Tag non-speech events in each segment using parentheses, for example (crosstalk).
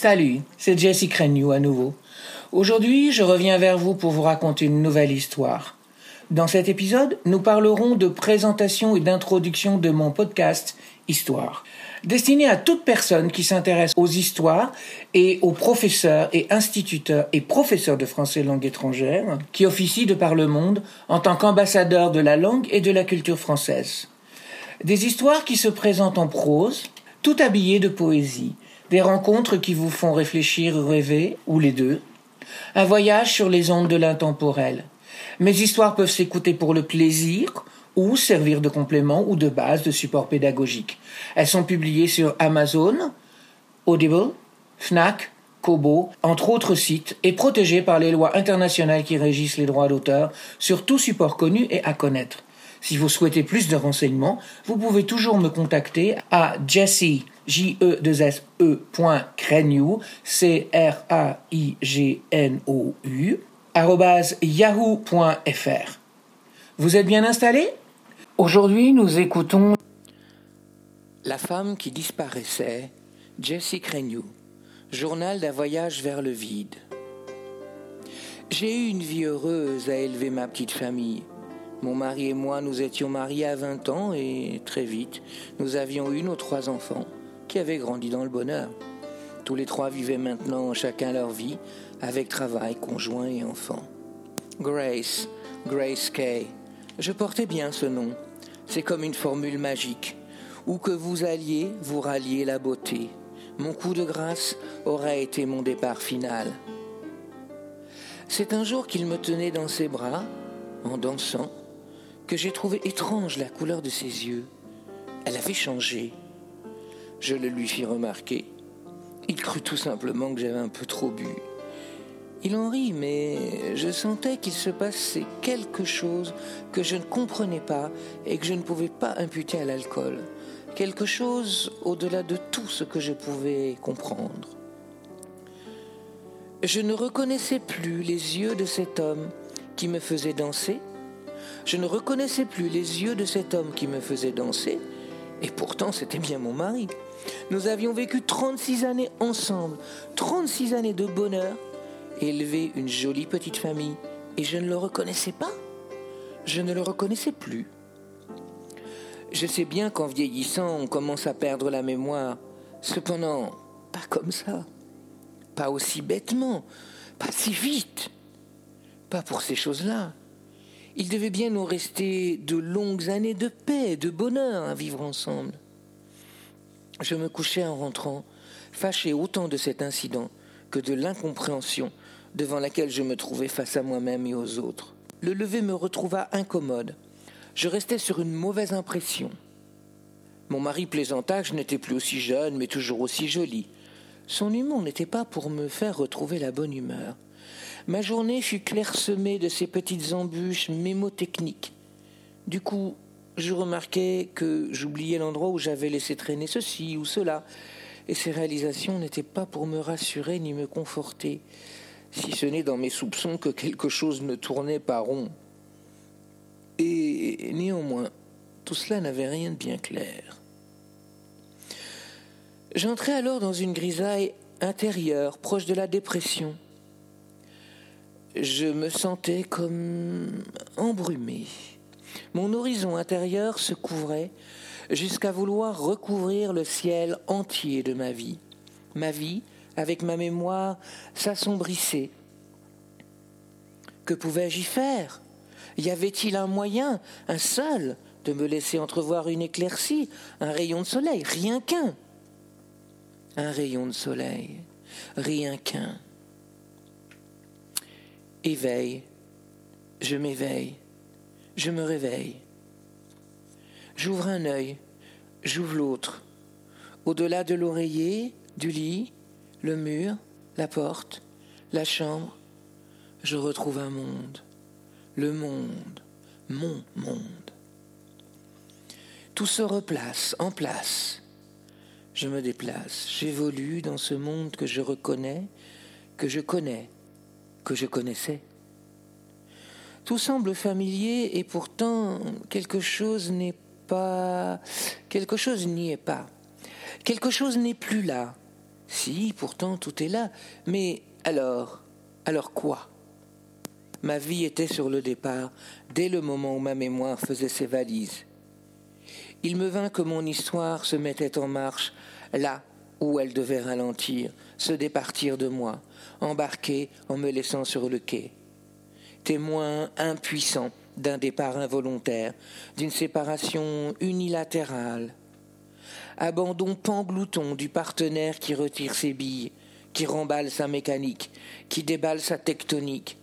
Salut, c'est Jessie Crennew à nouveau. Aujourd'hui, je reviens vers vous pour vous raconter une nouvelle histoire. Dans cet épisode, nous parlerons de présentation et d'introduction de mon podcast Histoire, destiné à toute personne qui s'intéresse aux histoires et aux professeurs et instituteurs et professeurs de français langue étrangère qui officient de par le monde en tant qu'ambassadeurs de la langue et de la culture française. Des histoires qui se présentent en prose, tout habillées de poésie, des rencontres qui vous font réfléchir rêver, ou les deux, un voyage sur les ondes de l'intemporel. Mes histoires peuvent s'écouter pour le plaisir ou servir de complément ou de base de support pédagogique. Elles sont publiées sur Amazon, Audible, Fnac, Kobo, entre autres sites, et protégées par les lois internationales qui régissent les droits d'auteur sur tout support connu et à connaître. Si vous souhaitez plus de renseignements, vous pouvez toujours me contacter à Jesse, j e s e c r a i g n o u yahoo.fr. Vous êtes bien installé? Aujourd'hui, nous écoutons La femme qui disparaissait, Jessie Crenew, journal d'un voyage vers le vide. J'ai eu une vie heureuse à élever ma petite famille. Mon mari et moi, nous étions mariés à 20 ans et très vite, nous avions eu nos trois enfants qui avaient grandi dans le bonheur. Tous les trois vivaient maintenant chacun leur vie avec travail, conjoint et enfants. Grace, Grace Kay. Je portais bien ce nom. C'est comme une formule magique. Où que vous alliez, vous ralliez la beauté. Mon coup de grâce aurait été mon départ final. C'est un jour qu'il me tenait dans ses bras, en dansant, que j'ai trouvé étrange la couleur de ses yeux. Elle avait changé. Je le lui fis remarquer. Il crut tout simplement que j'avais un peu trop bu. Il en rit, mais je sentais qu'il se passait quelque chose que je ne comprenais pas et que je ne pouvais pas imputer à l'alcool. Quelque chose au-delà de tout ce que je pouvais comprendre. Je ne reconnaissais plus les yeux de cet homme qui me faisait danser je ne reconnaissais plus les yeux de cet homme qui me faisait danser, et pourtant c'était bien mon mari. Nous avions vécu 36 années ensemble, 36 années de bonheur, élevé une jolie petite famille, et je ne le reconnaissais pas. Je ne le reconnaissais plus. Je sais bien qu'en vieillissant, on commence à perdre la mémoire. Cependant, pas comme ça. Pas aussi bêtement. Pas si vite. Pas pour ces choses-là. Il devait bien nous rester de longues années de paix, de bonheur à vivre ensemble. Je me couchais en rentrant, fâché autant de cet incident que de l'incompréhension devant laquelle je me trouvais face à moi-même et aux autres. Le lever me retrouva incommode. Je restais sur une mauvaise impression. Mon mari plaisanta que je n'étais plus aussi jeune, mais toujours aussi jolie. Son humour n'était pas pour me faire retrouver la bonne humeur. Ma journée fut clairsemée de ces petites embûches mémotechniques. Du coup, je remarquai que j'oubliais l'endroit où j'avais laissé traîner ceci ou cela, et ces réalisations n'étaient pas pour me rassurer ni me conforter, si ce n'est dans mes soupçons que quelque chose ne tournait pas rond. Et néanmoins, tout cela n'avait rien de bien clair. J'entrai alors dans une grisaille intérieure, proche de la dépression je me sentais comme embrumé. Mon horizon intérieur se couvrait jusqu'à vouloir recouvrir le ciel entier de ma vie. Ma vie, avec ma mémoire, s'assombrissait. Que pouvais-je y faire? Y avait-il un moyen, un seul, de me laisser entrevoir une éclaircie, un rayon de soleil? Rien qu'un. Un rayon de soleil, rien qu'un. Éveille, je m'éveille, je me réveille. J'ouvre un œil, j'ouvre l'autre. Au-delà de l'oreiller, du lit, le mur, la porte, la chambre, je retrouve un monde, le monde, mon monde. Tout se replace, en place. Je me déplace, j'évolue dans ce monde que je reconnais, que je connais, que je connaissais. Tout semble familier et pourtant quelque chose n'est pas... Quelque chose n'y est pas. Quelque chose n'est plus là. Si, pourtant tout est là. Mais alors, alors quoi? Ma vie était sur le départ dès le moment où ma mémoire faisait ses valises. Il me vint que mon histoire se mettait en marche là où elle devait ralentir, se départir de moi, embarquer en me laissant sur le quai. Témoin impuissant d'un départ involontaire, d'une séparation unilatérale. Abandon panglouton du partenaire qui retire ses billes, qui remballe sa mécanique, qui déballe sa tectonique,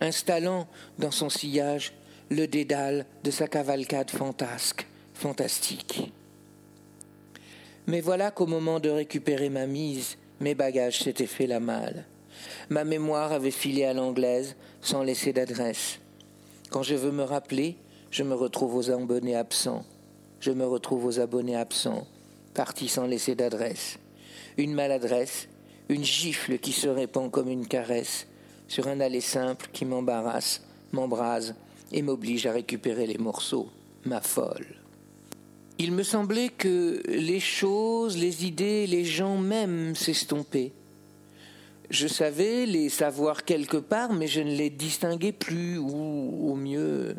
installant dans son sillage le dédale de sa cavalcade fantasque, fantastique. Mais voilà qu'au moment de récupérer ma mise, mes bagages s'étaient fait la malle. Ma mémoire avait filé à l'anglaise sans laisser d'adresse. Quand je veux me rappeler, je me retrouve aux abonnés absents. Je me retrouve aux abonnés absents, partis sans laisser d'adresse. Une maladresse, une gifle qui se répand comme une caresse sur un aller simple qui m'embarrasse, m'embrase et m'oblige à récupérer les morceaux, ma folle. Il me semblait que les choses, les idées, les gens même s'estompaient. Je savais les savoir quelque part, mais je ne les distinguais plus, ou au mieux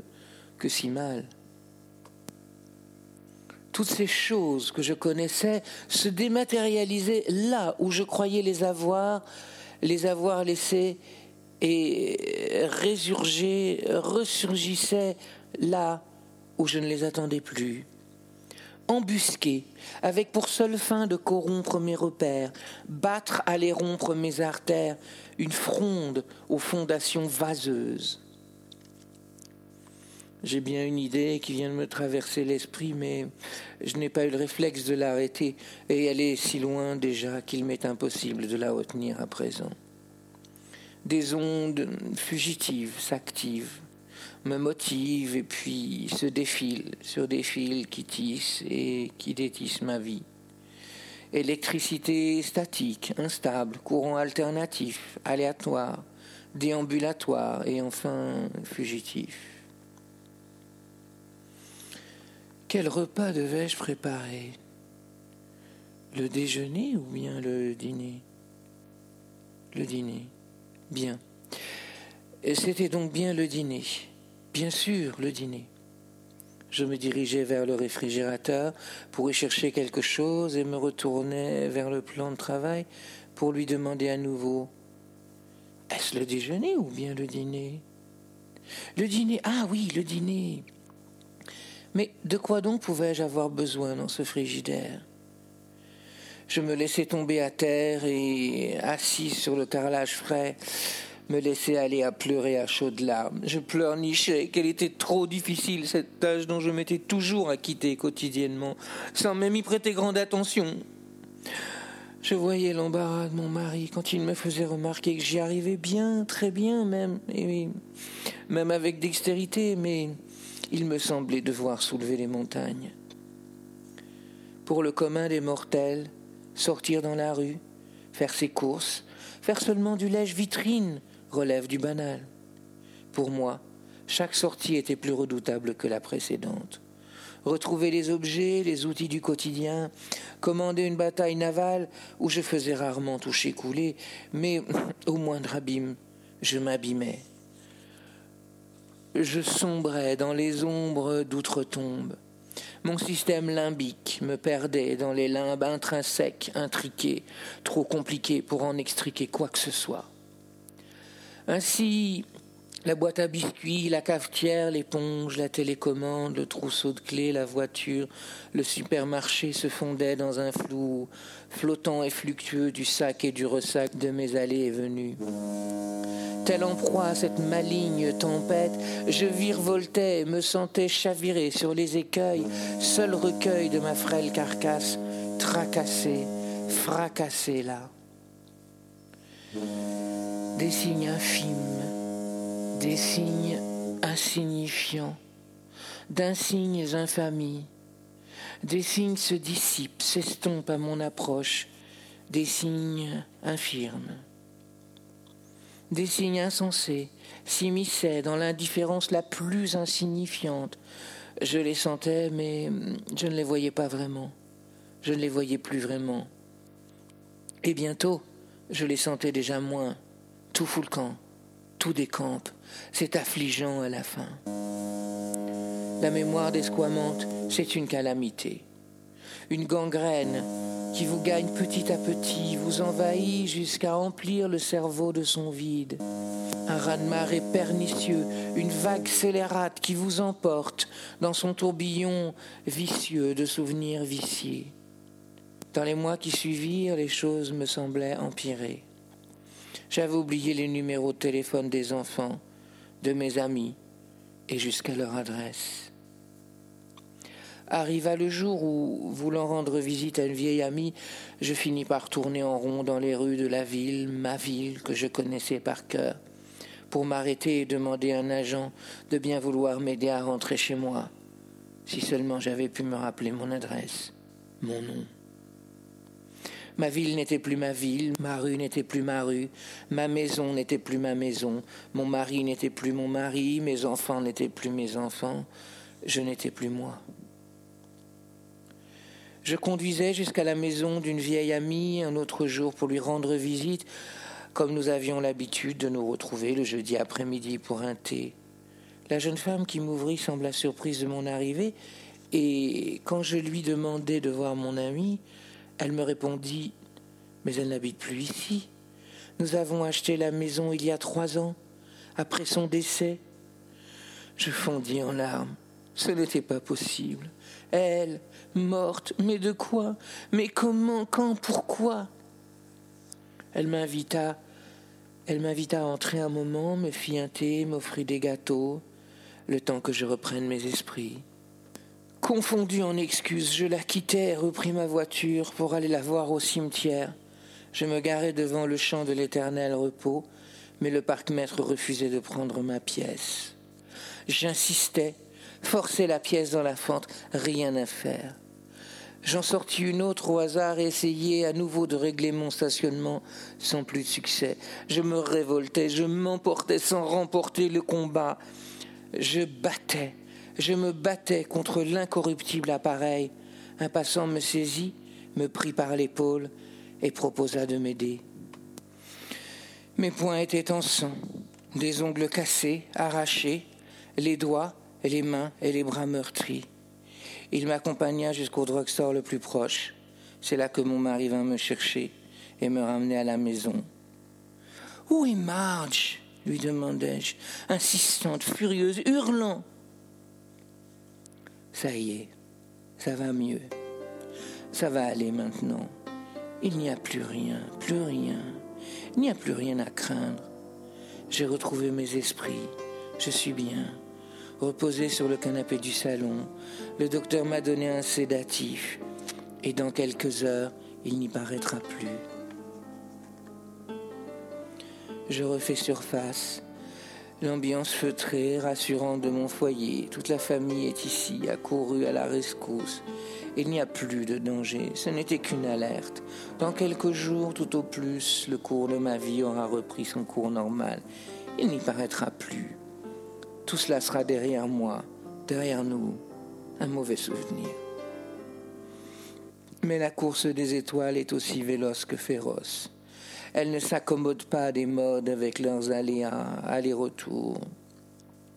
que si mal. Toutes ces choses que je connaissais se dématérialisaient là où je croyais les avoir, les avoir laissées et ressurgissaient là où je ne les attendais plus embusqué, avec pour seule fin de corrompre mes repères, battre à les rompre mes artères, une fronde aux fondations vaseuses. J'ai bien une idée qui vient de me traverser l'esprit, mais je n'ai pas eu le réflexe de l'arrêter, et elle est si loin déjà qu'il m'est impossible de la retenir à présent. Des ondes fugitives s'activent, me motive et puis se défile sur des fils qui tissent et qui détissent ma vie. Électricité statique, instable, courant alternatif, aléatoire, déambulatoire et enfin fugitif. Quel repas devais-je préparer? Le déjeuner ou bien le dîner? Le dîner. Bien. C'était donc bien le dîner. Bien sûr, le dîner. Je me dirigeais vers le réfrigérateur pour y chercher quelque chose et me retournais vers le plan de travail pour lui demander à nouveau Est-ce le déjeuner ou bien le dîner? Le dîner, ah oui, le dîner. Mais de quoi donc pouvais-je avoir besoin dans ce frigidaire? Je me laissais tomber à terre et, assis sur le carrelage frais, me laisser aller à pleurer à chaudes larmes. Je pleurnichais qu'elle était trop difficile, cette tâche dont je m'étais toujours acquitté quotidiennement, sans même y prêter grande attention. Je voyais l'embarras de mon mari quand il me faisait remarquer que j'y arrivais bien, très bien même, même avec dextérité, mais il me semblait devoir soulever les montagnes. Pour le commun des mortels, sortir dans la rue, faire ses courses, faire seulement du lèche vitrine, relève du banal. Pour moi, chaque sortie était plus redoutable que la précédente. Retrouver les objets, les outils du quotidien, commander une bataille navale où je faisais rarement toucher couler, mais (laughs) au moindre abîme, je m'abîmais. Je sombrais dans les ombres d'outre-tombe. Mon système limbique me perdait dans les limbes intrinsèques, intriqués, trop compliqués pour en extriquer quoi que ce soit. Ainsi, la boîte à biscuits, la cafetière, l'éponge, la télécommande, le trousseau de clés, la voiture, le supermarché se fondaient dans un flou flottant et fluctueux du sac et du ressac de mes allées et venues. Tel en proie à cette maligne tempête, je virevoltais et me sentais chavirer sur les écueils, seul recueil de ma frêle carcasse, tracassée, fracassée là des signes infimes, des signes insignifiants, d'insignes infamies. Des signes se dissipent, s'estompent à mon approche, des signes infirmes. Des signes insensés s'immisçaient dans l'indifférence la plus insignifiante. Je les sentais, mais je ne les voyais pas vraiment. Je ne les voyais plus vraiment. Et bientôt, je les sentais déjà moins. Tout fout camp, tout décampe. C'est affligeant à la fin. La mémoire d'esquamante, c'est une calamité. Une gangrène qui vous gagne petit à petit, vous envahit jusqu'à remplir le cerveau de son vide. Un raz-de-marée pernicieux, une vague scélérate qui vous emporte dans son tourbillon vicieux de souvenirs viciés. Dans les mois qui suivirent, les choses me semblaient empirer. J'avais oublié les numéros de téléphone des enfants, de mes amis, et jusqu'à leur adresse. Arriva le jour où, voulant rendre visite à une vieille amie, je finis par tourner en rond dans les rues de la ville, ma ville que je connaissais par cœur, pour m'arrêter et demander à un agent de bien vouloir m'aider à rentrer chez moi, si seulement j'avais pu me rappeler mon adresse, mon nom. Ma ville n'était plus ma ville, ma rue n'était plus ma rue, ma maison n'était plus ma maison, mon mari n'était plus mon mari, mes enfants n'étaient plus mes enfants, je n'étais plus moi. Je conduisais jusqu'à la maison d'une vieille amie un autre jour pour lui rendre visite, comme nous avions l'habitude de nous retrouver le jeudi après-midi pour un thé. La jeune femme qui m'ouvrit sembla surprise de mon arrivée, et quand je lui demandai de voir mon amie, elle me répondit Mais elle n'habite plus ici. Nous avons acheté la maison il y a trois ans, après son décès. Je fondis en larmes. Ce n'était pas possible. Elle, morte, mais de quoi? Mais comment Quand Pourquoi? Elle m'invita. Elle m'invita à entrer un moment, me fit un thé, m'offrit des gâteaux, le temps que je reprenne mes esprits. Confondu en excuses, je la quittai et repris ma voiture pour aller la voir au cimetière. Je me garai devant le champ de l'éternel repos, mais le parc-maître refusait de prendre ma pièce. J'insistais, forçais la pièce dans la fente, rien à faire. J'en sortis une autre au hasard et essayai à nouveau de régler mon stationnement sans plus de succès. Je me révoltais, je m'emportais sans remporter le combat. Je battais, je me battais contre l'incorruptible appareil. Un passant me saisit, me prit par l'épaule et proposa de m'aider. Mes poings étaient en sang, des ongles cassés, arrachés, les doigts, les mains et les bras meurtris. Il m'accompagna jusqu'au drugstore le plus proche. C'est là que mon mari vint me chercher et me ramener à la maison. Où est Marge? lui demandai-je, insistante, furieuse, hurlant. Ça y est, ça va mieux. Ça va aller maintenant. Il n'y a plus rien, plus rien. Il n'y a plus rien à craindre. J'ai retrouvé mes esprits. Je suis bien. Reposé sur le canapé du salon, le docteur m'a donné un sédatif. Et dans quelques heures, il n'y paraîtra plus. Je refais surface L'ambiance feutrée, rassurante de mon foyer, toute la famille est ici, accourue à la rescousse. Il n'y a plus de danger, ce n'était qu'une alerte. Dans quelques jours, tout au plus, le cours de ma vie aura repris son cours normal. Il n'y paraîtra plus. Tout cela sera derrière moi, derrière nous, un mauvais souvenir. Mais la course des étoiles est aussi véloce que féroce. Elles ne s'accommodent pas des modes avec leurs aléas, allers-retours,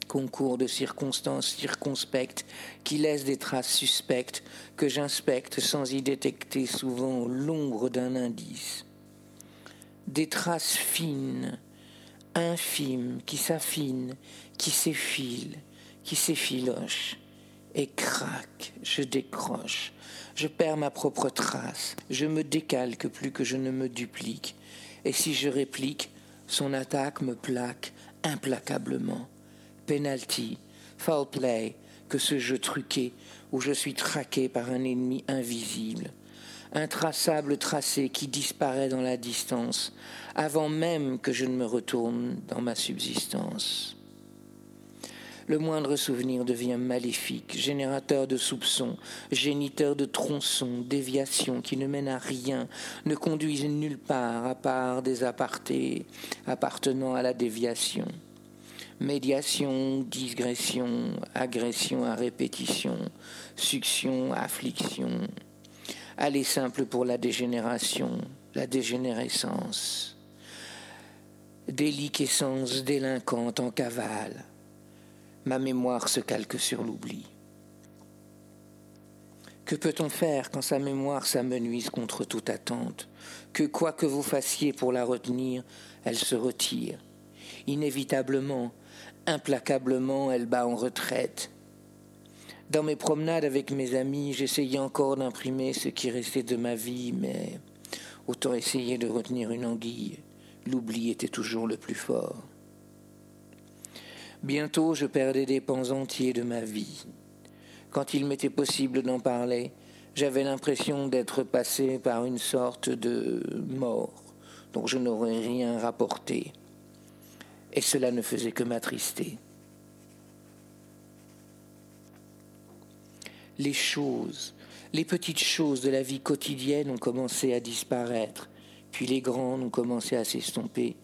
concours de circonstances circonspectes qui laissent des traces suspectes que j'inspecte sans y détecter souvent l'ombre d'un indice. Des traces fines, infimes, qui s'affinent, qui s'effilent, qui s'effilochent, et crac, je décroche, je perds ma propre trace, je me décalque plus que je ne me duplique, et si je réplique, son attaque me plaque implacablement. Penalty, foul play, que ce jeu truqué où je suis traqué par un ennemi invisible. Intraçable tracé qui disparaît dans la distance, avant même que je ne me retourne dans ma subsistance. Le moindre souvenir devient maléfique, générateur de soupçons, géniteur de tronçons, déviations qui ne mènent à rien, ne conduisent nulle part à part des apartés appartenant à la déviation. Médiation, digression, agression à répétition, succion, affliction. Aller simple pour la dégénération, la dégénérescence, déliquescence délinquante en cavale. Ma mémoire se calque sur l'oubli. Que peut-on faire quand sa mémoire s'amenuise contre toute attente? Que quoi que vous fassiez pour la retenir, elle se retire. Inévitablement, implacablement, elle bat en retraite. Dans mes promenades avec mes amis, j'essayais encore d'imprimer ce qui restait de ma vie, mais autant essayer de retenir une anguille. L'oubli était toujours le plus fort. Bientôt je perdais des pans entiers de ma vie. Quand il m'était possible d'en parler, j'avais l'impression d'être passé par une sorte de mort dont je n'aurais rien rapporté. Et cela ne faisait que m'attrister. Les choses, les petites choses de la vie quotidienne ont commencé à disparaître, puis les grandes ont commencé à s'estomper,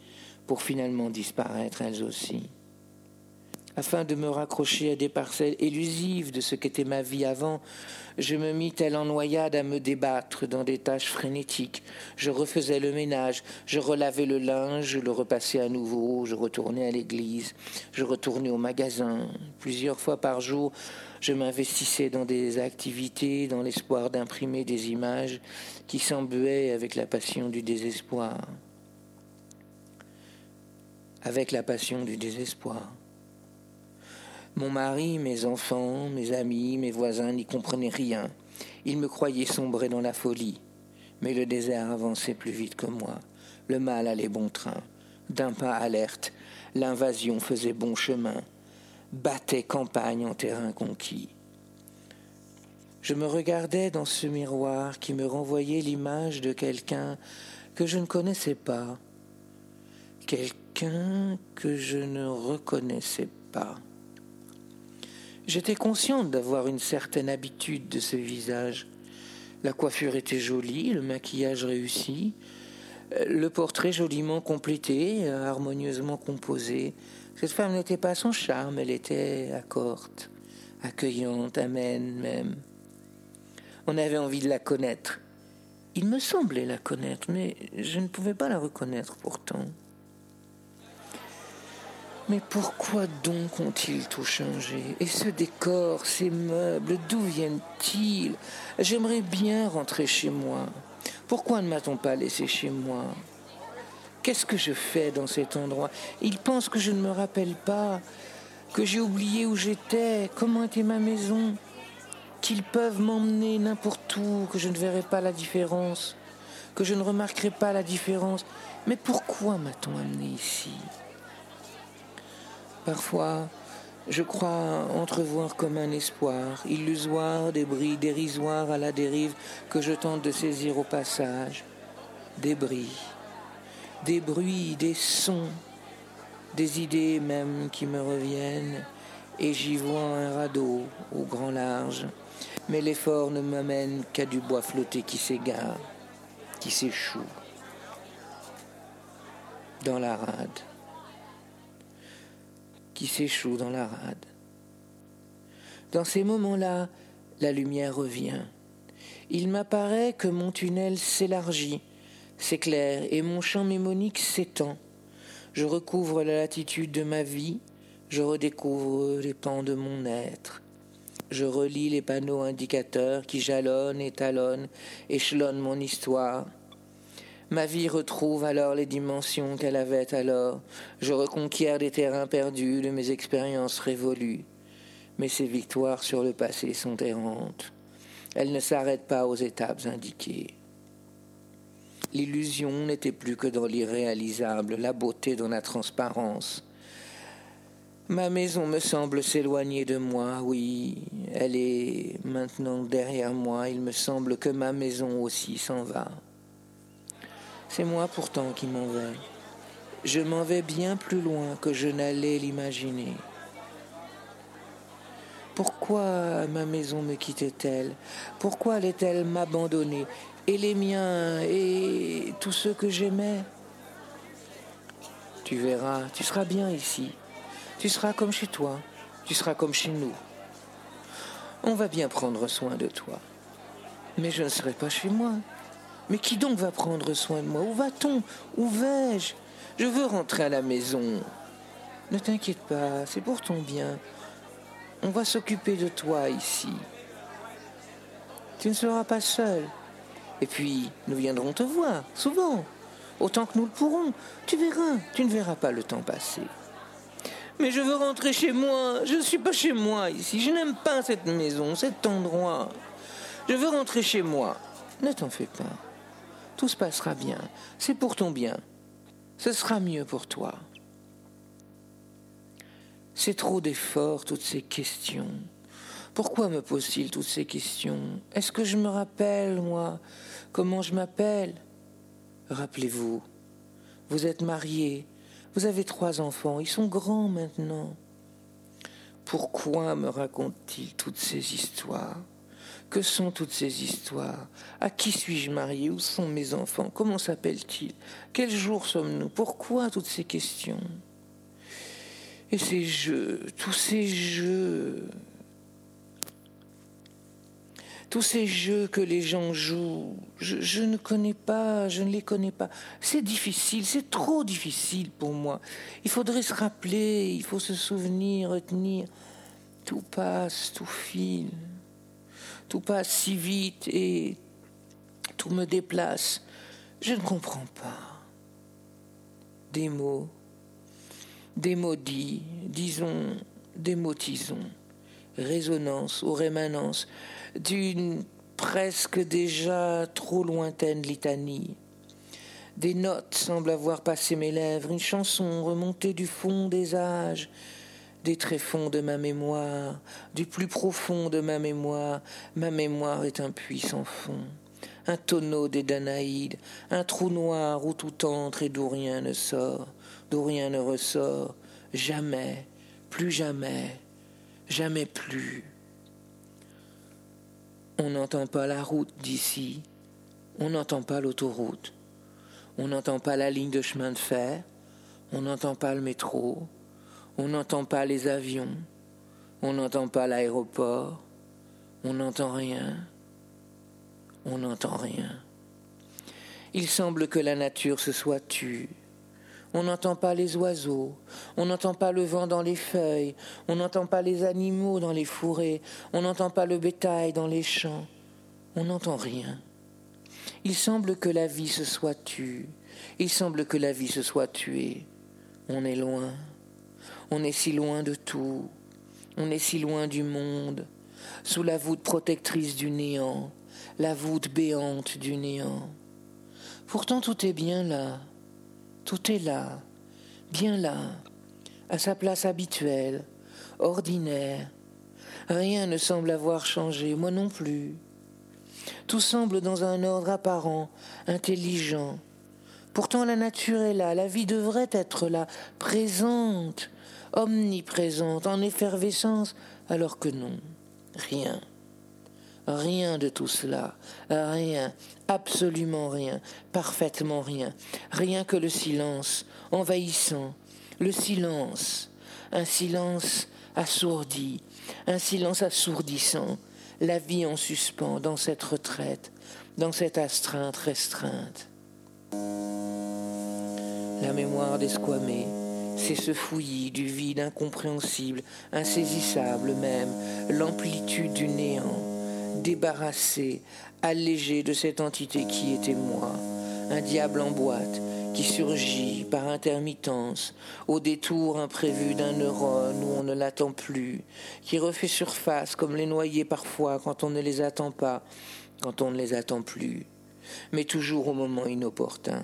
pour finalement disparaître elles aussi afin de me raccrocher à des parcelles élusives de ce qu'était ma vie avant, je me mis tel en noyade à me débattre dans des tâches frénétiques. Je refaisais le ménage, je relavais le linge, je le repassais à nouveau, je retournais à l'église, je retournais au magasin. Plusieurs fois par jour, je m'investissais dans des activités dans l'espoir d'imprimer des images qui s'embuaient avec la passion du désespoir. Avec la passion du désespoir. Mon mari, mes enfants, mes amis, mes voisins n'y comprenaient rien. Ils me croyaient sombrer dans la folie. Mais le désert avançait plus vite que moi. Le mal allait bon train. D'un pas alerte, l'invasion faisait bon chemin, battait campagne en terrain conquis. Je me regardais dans ce miroir qui me renvoyait l'image de quelqu'un que je ne connaissais pas, quelqu'un que je ne reconnaissais pas. J'étais consciente d'avoir une certaine habitude de ce visage. La coiffure était jolie, le maquillage réussi, euh, le portrait joliment complété, harmonieusement composé. Cette femme n'était pas son charme, elle était accorte, accueillante, amène même. On avait envie de la connaître. Il me semblait la connaître, mais je ne pouvais pas la reconnaître pourtant. Mais pourquoi donc ont-ils tout changé? Et ce décor, ces meubles, d'où viennent-ils? J'aimerais bien rentrer chez moi. Pourquoi ne m'a-t-on pas laissé chez moi? Qu'est-ce que je fais dans cet endroit? Ils pensent que je ne me rappelle pas, que j'ai oublié où j'étais, comment était ma maison, qu'ils peuvent m'emmener n'importe où, que je ne verrai pas la différence, que je ne remarquerai pas la différence. Mais pourquoi m'a-t-on amené ici? Parfois, je crois entrevoir comme un espoir, illusoire, des bris dérisoires à la dérive que je tente de saisir au passage. Des bris, des bruits, des sons, des idées même qui me reviennent, et j'y vois un radeau au grand large. Mais l'effort ne m'amène qu'à du bois flotté qui s'égare, qui s'échoue dans la rade qui s'échoue dans la rade. Dans ces moments-là, la lumière revient. Il m'apparaît que mon tunnel s'élargit, s'éclaire et mon champ mémonique s'étend. Je recouvre la latitude de ma vie, je redécouvre les pans de mon être. Je relis les panneaux indicateurs qui jalonnent et talonnent, échelonnent mon histoire. Ma vie retrouve alors les dimensions qu'elle avait alors. Je reconquiers des terrains perdus de mes expériences révolues. Mais ces victoires sur le passé sont errantes. Elles ne s'arrêtent pas aux étapes indiquées. L'illusion n'était plus que dans l'irréalisable, la beauté dans la transparence. Ma maison me semble s'éloigner de moi, oui, elle est maintenant derrière moi, il me semble que ma maison aussi s'en va. C'est moi pourtant qui m'en vais. Je m'en vais bien plus loin que je n'allais l'imaginer. Pourquoi ma maison me quittait-elle? Pourquoi allait-elle m'abandonner? Et les miens? Et tous ceux que j'aimais? Tu verras, tu seras bien ici. Tu seras comme chez toi. Tu seras comme chez nous. On va bien prendre soin de toi. Mais je ne serai pas chez moi. Mais qui donc va prendre soin de moi? Où va-t-on? Où vais-je? Je veux rentrer à la maison. Ne t'inquiète pas, c'est pour ton bien. On va s'occuper de toi ici. Tu ne seras pas seul. Et puis, nous viendrons te voir, souvent, autant que nous le pourrons. Tu verras, tu ne verras pas le temps passer. Mais je veux rentrer chez moi. Je ne suis pas chez moi ici. Je n'aime pas cette maison, cet endroit. Je veux rentrer chez moi. Ne t'en fais pas. Tout se passera bien. C'est pour ton bien. Ce sera mieux pour toi. C'est trop d'efforts, toutes ces questions. Pourquoi me pose-t-il toutes ces questions? Est-ce que je me rappelle, moi, comment je m'appelle? Rappelez-vous, vous êtes marié, vous avez trois enfants, ils sont grands maintenant. Pourquoi me raconte-t-il toutes ces histoires? Que sont toutes ces histoires? À qui suis-je marié Où sont mes enfants? Comment s'appellent-ils? Quel jour sommes-nous? Pourquoi toutes ces questions? Et ces jeux, tous ces jeux, tous ces jeux que les gens jouent, je, ne connais pas, je ne les connais pas. C'est difficile, c'est trop difficile pour moi. Il faudrait se rappeler, il faut se souvenir, retenir. Tout passe, tout file, tout passe si vite et tout me déplace. Je ne comprends pas. Des mots, des maudits, disons des motisons, résonance ou rémanence d'une presque déjà trop lointaine litanie. Des notes semblent avoir passé mes lèvres, une chanson remontée du fond des âges, des tréfonds de ma mémoire, du plus profond de ma mémoire. Ma mémoire est un puits sans fond, un tonneau des Danaïdes, un trou noir où tout entre et d'où rien ne sort d'où rien ne ressort, jamais, plus jamais, jamais plus. On n'entend pas la route d'ici, on n'entend pas l'autoroute, on n'entend pas la ligne de chemin de fer, on n'entend pas le métro, on n'entend pas les avions, on n'entend pas l'aéroport, on n'entend rien, on n'entend rien. Il semble que la nature se soit tue, on n'entend pas les oiseaux, on n'entend pas le vent dans les feuilles, on n'entend pas les animaux dans les fourrés, on n'entend pas le bétail dans les champs, on n'entend rien. Il semble que la vie se soit tue, il semble que la vie se soit tuée. On est loin, on est si loin de tout, on est si loin du monde, sous la voûte protectrice du néant, la voûte béante du néant. Pourtant tout est bien là, tout est là, bien là, à sa place habituelle, ordinaire. Rien ne semble avoir changé, moi non plus. Tout semble dans un ordre apparent, intelligent. Pourtant la nature est là, la vie devrait être là, présente, omniprésente, en effervescence, alors que non, rien. Rien de tout cela, rien, absolument rien, parfaitement rien, rien que le silence envahissant, le silence, un silence assourdi, un silence assourdissant, la vie en suspens dans cette retraite, dans cette astreinte restreinte. La mémoire d'esquamé, c'est ce fouillis du vide incompréhensible, insaisissable même, l'amplitude du néant, débarrassé, allégé de cette entité qui était moi, un diable en boîte qui surgit par intermittence au détour imprévu d'un neurone où on ne l'attend plus, qui refait surface comme les noyés parfois quand on ne les attend pas, quand on ne les attend plus, mais toujours au moment inopportun.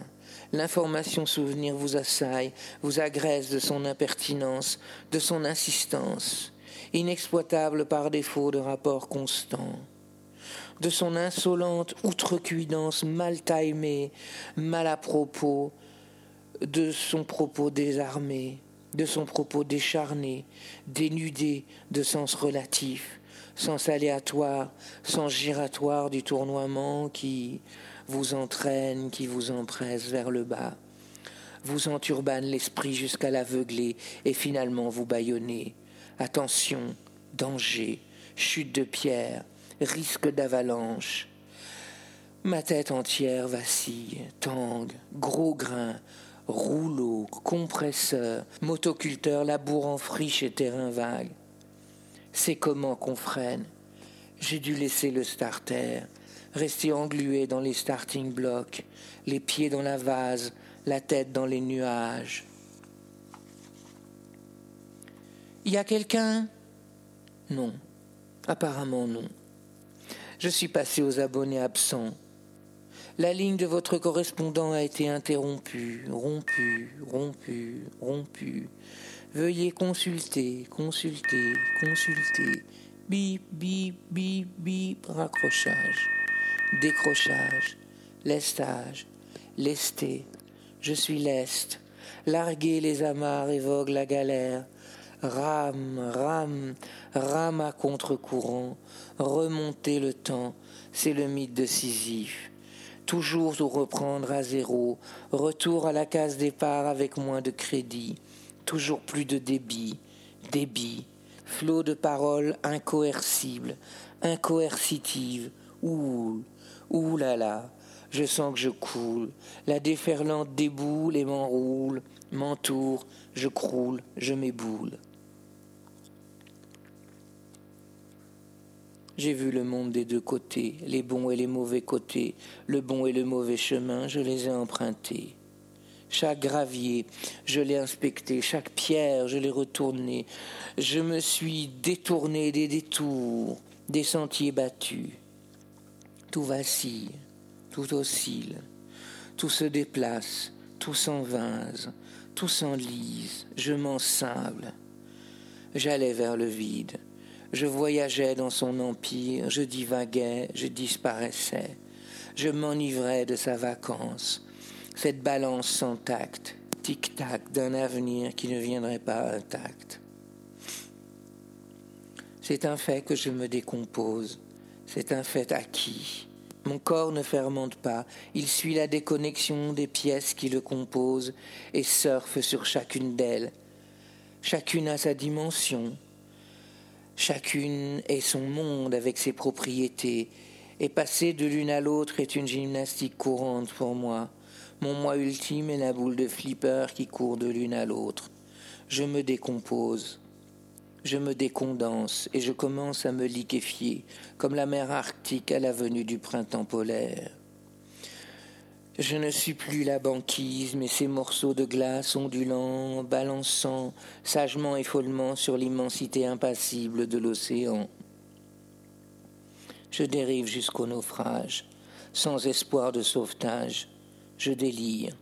L'information souvenir vous assaille, vous agresse de son impertinence, de son insistance, inexploitable par défaut de rapport constant. De son insolente outrecuidance mal timée, mal à propos, de son propos désarmé, de son propos décharné, dénudé de sens relatif, sens aléatoire, sens giratoire du tournoiement qui vous entraîne, qui vous empresse vers le bas, vous enturbane l'esprit jusqu'à l'aveugler et finalement vous bâillonnez. Attention, danger, chute de pierre, risque d'avalanche. Ma tête entière vacille, tangue, gros grain, rouleau, compresseur, motoculteur laboure en friche et terrain vague. C'est comment qu'on freine? J'ai dû laisser le starter, rester englué dans les starting blocks, les pieds dans la vase, la tête dans les nuages. Y a quelqu'un? Non. Apparemment non. Je suis passé aux abonnés absents. La ligne de votre correspondant a été interrompue, rompue, rompue, rompue. Veuillez consulter, consulter, consulter. Bip, bip, bip, bip, raccrochage, décrochage, lestage, lesté. Je suis leste. Larguer les amarres évoque la galère. Rame, rame, rame à contre-courant. Remonter le temps, c'est le mythe de Sisyphe. Toujours tout reprendre à zéro, retour à la case départ avec moins de crédit, toujours plus de débit, débit, flot de paroles incoercibles, incoercitives, ouh, ouh là là, je sens que je coule, la déferlante déboule et m'enroule, m'entoure, je croule, je m'éboule. J'ai vu le monde des deux côtés, les bons et les mauvais côtés, le bon et le mauvais chemin, je les ai empruntés. Chaque gravier, je l'ai inspecté, chaque pierre, je l'ai retourné. Je me suis détourné des détours, des sentiers battus. Tout vacille, tout oscille, tout se déplace, tout s'envase, tout s'enlise, je m'en sable. J'allais vers le vide. Je voyageais dans son empire, je divaguais, je disparaissais. Je m'enivrais de sa vacance, cette balance sans tact, tic-tac d'un avenir qui ne viendrait pas intact. C'est un fait que je me décompose, c'est un fait acquis. Mon corps ne fermente pas, il suit la déconnexion des pièces qui le composent et surfe sur chacune d'elles. Chacune a sa dimension, Chacune est son monde avec ses propriétés, et passer de l'une à l'autre est une gymnastique courante pour moi. Mon moi ultime est la boule de flipper qui court de l'une à l'autre. Je me décompose, je me décondense et je commence à me liquéfier, comme la mer arctique à la venue du printemps polaire. Je ne suis plus la banquise, mais ces morceaux de glace ondulants, balançant sagement et follement sur l'immensité impassible de l'océan. Je dérive jusqu'au naufrage, sans espoir de sauvetage. Je délire,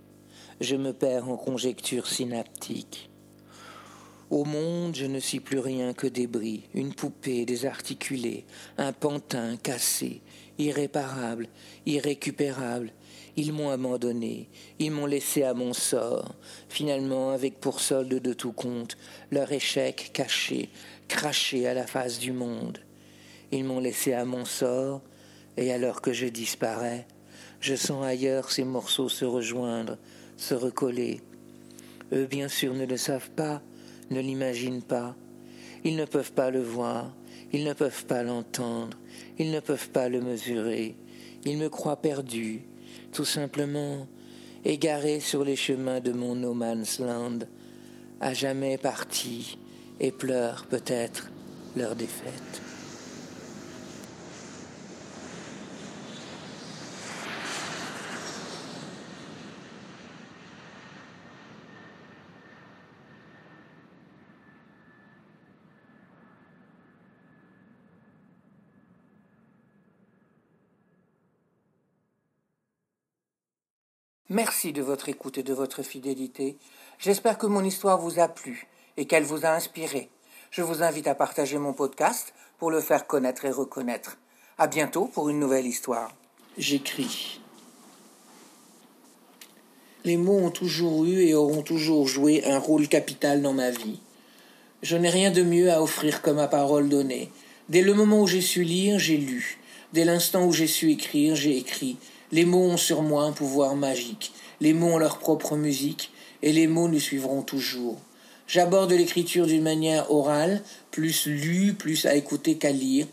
je me perds en conjectures synaptiques. Au monde, je ne suis plus rien que débris, une poupée désarticulée, un pantin cassé, irréparable, irrécupérable, ils m'ont abandonné, ils m'ont laissé à mon sort, finalement avec pour solde de tout compte leur échec caché, craché à la face du monde. Ils m'ont laissé à mon sort, et alors que je disparais, je sens ailleurs ces morceaux se rejoindre, se recoller. Eux, bien sûr, ne le savent pas, ne l'imaginent pas. Ils ne peuvent pas le voir, ils ne peuvent pas l'entendre, ils ne peuvent pas le mesurer. Ils me croient perdu, tout simplement égaré sur les chemins de mon no man's land, à jamais parti, et pleure peut-être leur défaite. Merci de votre écoute et de votre fidélité. J'espère que mon histoire vous a plu et qu'elle vous a inspiré. Je vous invite à partager mon podcast pour le faire connaître et reconnaître. À bientôt pour une nouvelle histoire. J'écris. Les mots ont toujours eu et auront toujours joué un rôle capital dans ma vie. Je n'ai rien de mieux à offrir que ma parole donnée. Dès le moment où j'ai su lire, j'ai lu. Dès l'instant où j'ai su écrire, j'ai écrit. Les mots ont sur moi un pouvoir magique. Les mots ont leur propre musique, et les mots nous suivront toujours. J'aborde l'écriture d'une manière orale, plus lue, plus à écouter qu'à lire.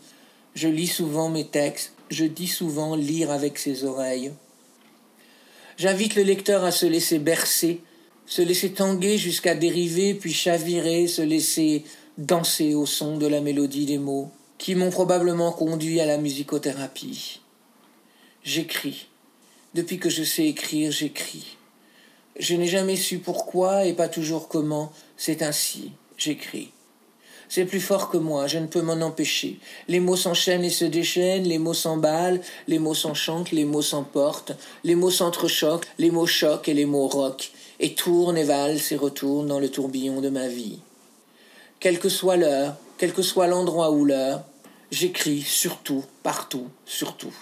Je lis souvent mes textes je dis souvent lire avec ses oreilles. J'invite le lecteur à se laisser bercer, se laisser tanguer jusqu'à dériver, puis chavirer, se laisser danser au son de la mélodie des mots, qui m'ont probablement conduit à la musicothérapie. J'écris. Depuis que je sais écrire, j'écris. Je n'ai jamais su pourquoi et pas toujours comment, c'est ainsi, j'écris. C'est plus fort que moi, je ne peux m'en empêcher. Les mots s'enchaînent et se déchaînent, les mots s'emballent, les mots s'enchantent, les mots s'emportent, les mots s'entrechoquent, les mots choquent et les mots roquent, et tournent et valsent et retournent dans le tourbillon de ma vie. Quelle que soit l'heure, quel que soit l'endroit ou l'heure, j'écris surtout, partout, surtout.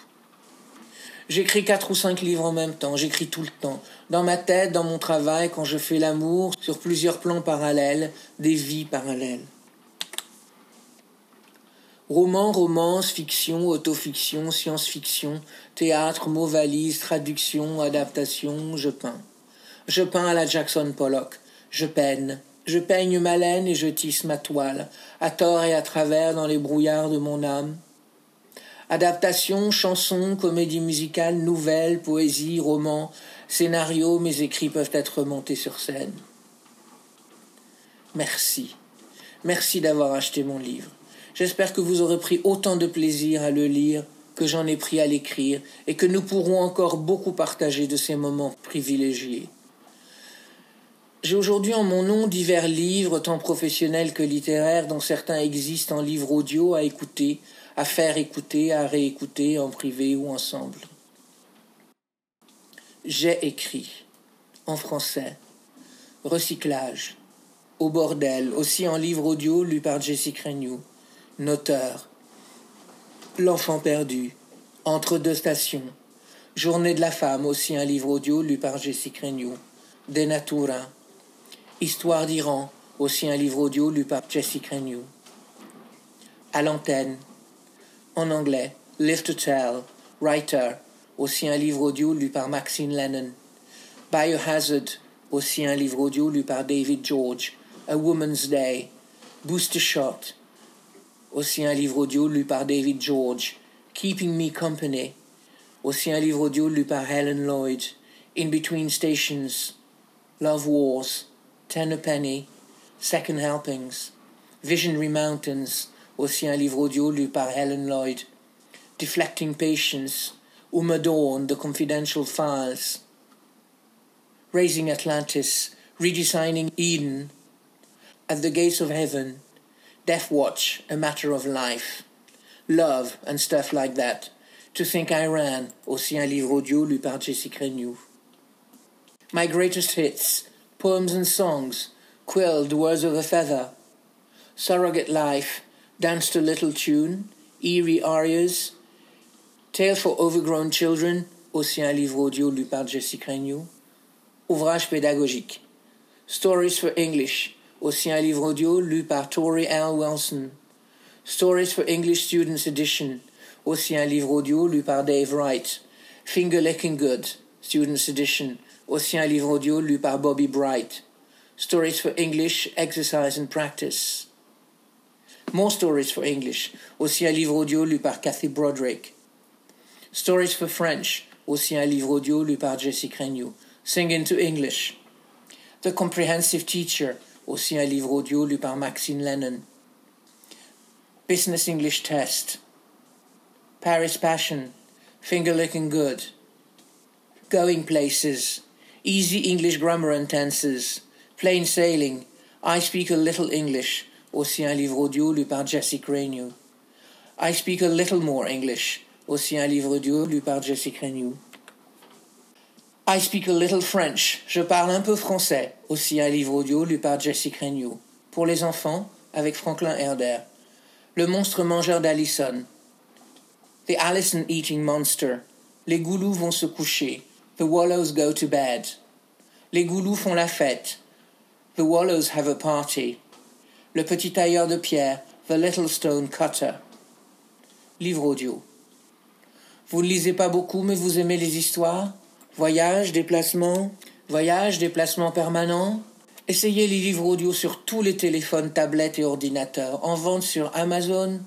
J'écris quatre ou cinq livres en même temps, j'écris tout le temps, dans ma tête, dans mon travail, quand je fais l'amour, sur plusieurs plans parallèles, des vies parallèles. Romans, romance, fiction, autofiction, science-fiction, théâtre, mots valises, traduction, adaptation, je peins. Je peins à la Jackson Pollock. Je peine. Je peigne ma laine et je tisse ma toile, à tort et à travers dans les brouillards de mon âme. Adaptation, chanson, comédie musicale, nouvelle, poésie, roman, scénario, mes écrits peuvent être montés sur scène. Merci. Merci d'avoir acheté mon livre. J'espère que vous aurez pris autant de plaisir à le lire que j'en ai pris à l'écrire et que nous pourrons encore beaucoup partager de ces moments privilégiés. J'ai aujourd'hui en mon nom divers livres, tant professionnels que littéraires, dont certains existent en livre audio à écouter, à faire écouter, à réécouter en privé ou ensemble. J'ai écrit, en français, Recyclage, Au bordel, aussi en livre audio lu par Jessica Renew. Noteur. L'enfant perdu. Entre deux stations. Journée de la femme, aussi un livre audio lu par Jessica Renew. Denatura. Histoire d'Iran, aussi un livre audio lu par Jessica Renew. À l'antenne. En anglais. Live to Tell. Writer. Aussi un livre audio lu par Maxine Lennon. Biohazard. Aussi un livre audio lu par David George. A Woman's Day. Booster Shot aussi un livre audio lu par David George, Keeping Me Company, aussi un livre audio lu par Helen Lloyd, In Between Stations, Love Wars, Ten a Penny, Second Helpings, Visionary Mountains, aussi un livre audio lu par Helen Lloyd, Deflecting Patience, Uma Dawn, The Confidential Files, Raising Atlantis, Redesigning Eden, At the Gates of Heaven, Death Watch, A Matter of Life, Love and stuff like that. To Think I Ran, aussi un livre audio lu par Jessica Renew. My Greatest Hits, Poems and Songs, Quill, The Words of a Feather, Surrogate Life, Dance a Little Tune, Eerie Arias, Tale for Overgrown Children, aussi un livre audio lu par Jessica Renew. Ouvrage pédagogique. Stories for English, aussi un livre audio lu par Tori L. Wilson. Stories for English Students Edition, aussi un livre audio lu par Dave Wright. Finger Licking Good, Students Edition, aussi un livre audio lu par Bobby Bright. Stories for English, Exercise and Practice. More Stories for English, aussi un livre audio lu par Kathy Broderick. Stories for French, aussi un livre audio lu par Jessie Renew. Sing into English. The Comprehensive Teacher, aussi un livre audio lu par Maxine Lennon. Business English Test. Paris Passion. Finger Licking Good. Going Places. Easy English Grammar and Tenses. Plain Sailing. I Speak a Little English. Aussi un livre audio lu par Jessica Renew. I Speak a Little More English. Aussi un livre audio lu par Jessica Renew. I speak a little French. Je parle un peu français. Aussi un livre audio lu par Jessica Renew. Pour les enfants, avec Franklin Herder. Le monstre mangeur d'Allison. The Allison Eating Monster. Les goulous vont se coucher. The wallows go to bed. Les goulous font la fête. The wallows have a party. Le petit tailleur de pierre. The Little Stone Cutter. Livre audio. Vous ne lisez pas beaucoup, mais vous aimez les histoires? Voyage, déplacement, voyage, déplacement permanent? Essayez les livres audio sur tous les téléphones, tablettes et ordinateurs, en vente sur Amazon,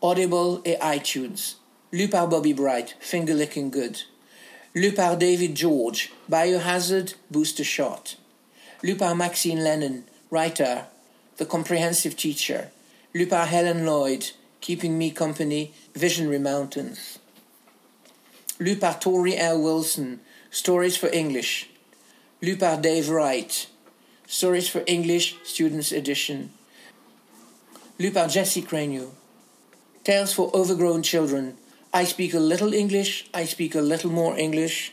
Audible et iTunes. Lu par Bobby Bright, Finger Licking Good. Lu par David George, Biohazard Booster Shot. Lu par Maxine Lennon, Writer, The Comprehensive Teacher. Lu par Helen Lloyd, Keeping Me Company, Visionary Mountains. Lu par Tori L. Wilson, Stories for English. Lu par Dave Wright, Stories for English Students Edition. Lu par Jesse Cranio, Tales for Overgrown Children. I speak a little English, I speak a little more English,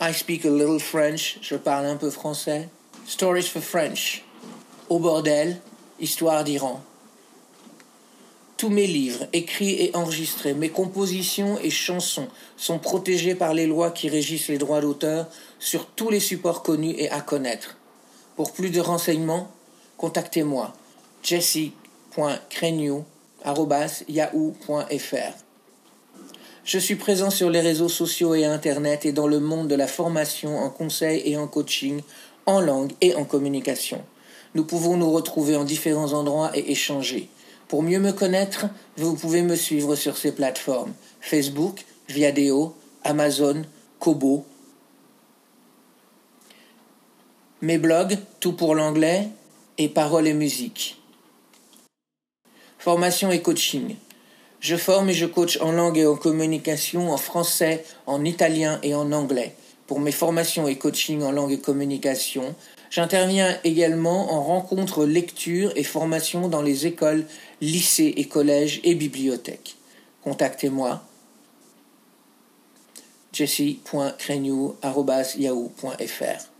I speak a little French, je parle un peu français. Stories for French. Au bordel, Histoire d'Iran. Tous mes livres, écrits et enregistrés, mes compositions et chansons sont protégés par les lois qui régissent les droits d'auteur sur tous les supports connus et à connaître. Pour plus de renseignements, contactez-moi jesse.craignou.yahoo.fr. Je suis présent sur les réseaux sociaux et Internet et dans le monde de la formation en conseil et en coaching, en langue et en communication. Nous pouvons nous retrouver en différents endroits et échanger. Pour mieux me connaître, vous pouvez me suivre sur ces plateformes Facebook, Viadeo, Amazon, Kobo. Mes blogs, Tout pour l'anglais et Paroles et musique. Formation et coaching. Je forme et je coach en langue et en communication en français, en italien et en anglais. Pour mes formations et coaching en langue et communication, J'interviens également en rencontres, lecture et formation dans les écoles, lycées et collèges et bibliothèques. Contactez-moi jesse.crenew.yahoo.fr